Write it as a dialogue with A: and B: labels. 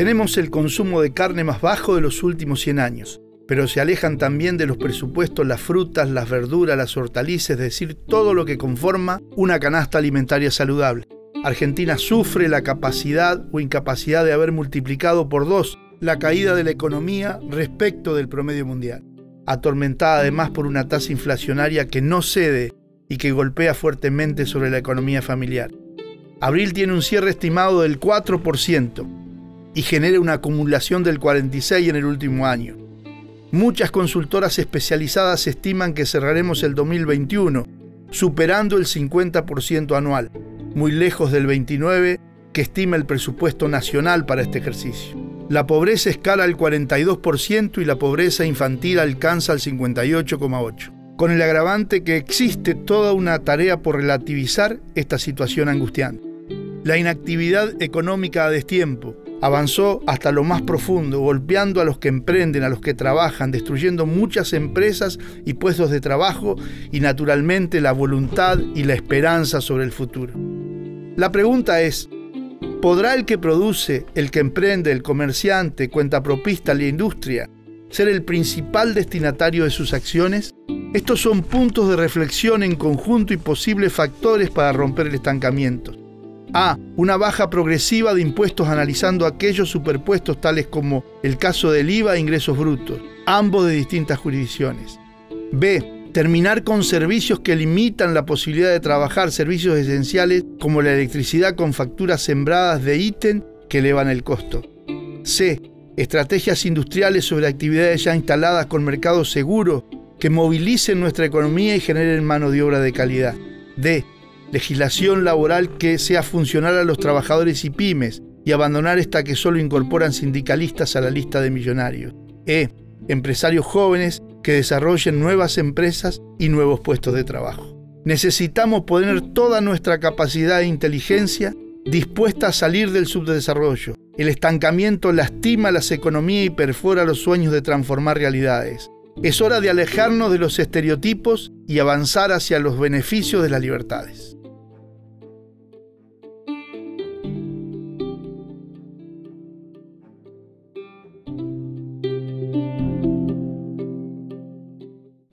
A: Tenemos el consumo de carne más bajo de los últimos 100 años, pero se alejan también de los presupuestos las frutas, las verduras, las hortalizas, es decir, todo lo que conforma una canasta alimentaria saludable. Argentina sufre la capacidad o incapacidad de haber multiplicado por dos la caída de la economía respecto del promedio mundial, atormentada además por una tasa inflacionaria que no cede y que golpea fuertemente sobre la economía familiar. Abril tiene un cierre estimado del 4% y genera una acumulación del 46% en el último año. Muchas consultoras especializadas estiman que cerraremos el 2021 superando el 50% anual, muy lejos del 29% que estima el presupuesto nacional para este ejercicio. La pobreza escala al 42% y la pobreza infantil alcanza al 58,8%, con el agravante que existe toda una tarea por relativizar esta situación angustiante. La inactividad económica a destiempo, avanzó hasta lo más profundo, golpeando a los que emprenden, a los que trabajan, destruyendo muchas empresas y puestos de trabajo y naturalmente la voluntad y la esperanza sobre el futuro. La pregunta es, ¿podrá el que produce, el que emprende, el comerciante, cuentapropista, la industria, ser el principal destinatario de sus acciones? Estos son puntos de reflexión en conjunto y posibles factores para romper el estancamiento. A. Una baja progresiva de impuestos analizando aquellos superpuestos tales como el caso del IVA e ingresos brutos, ambos de distintas jurisdicciones. B. Terminar con servicios que limitan la posibilidad de trabajar, servicios esenciales como la electricidad con facturas sembradas de ítem que elevan el costo. C. Estrategias industriales sobre actividades ya instaladas con mercados seguros que movilicen nuestra economía y generen mano de obra de calidad. D legislación laboral que sea funcional a los trabajadores y pymes y abandonar esta que solo incorporan sindicalistas a la lista de millonarios. E. Empresarios jóvenes que desarrollen nuevas empresas y nuevos puestos de trabajo. Necesitamos poner toda nuestra capacidad e inteligencia dispuesta a salir del subdesarrollo. El estancamiento lastima las economías y perfora los sueños de transformar realidades. Es hora de alejarnos de los estereotipos y avanzar hacia los beneficios de las libertades.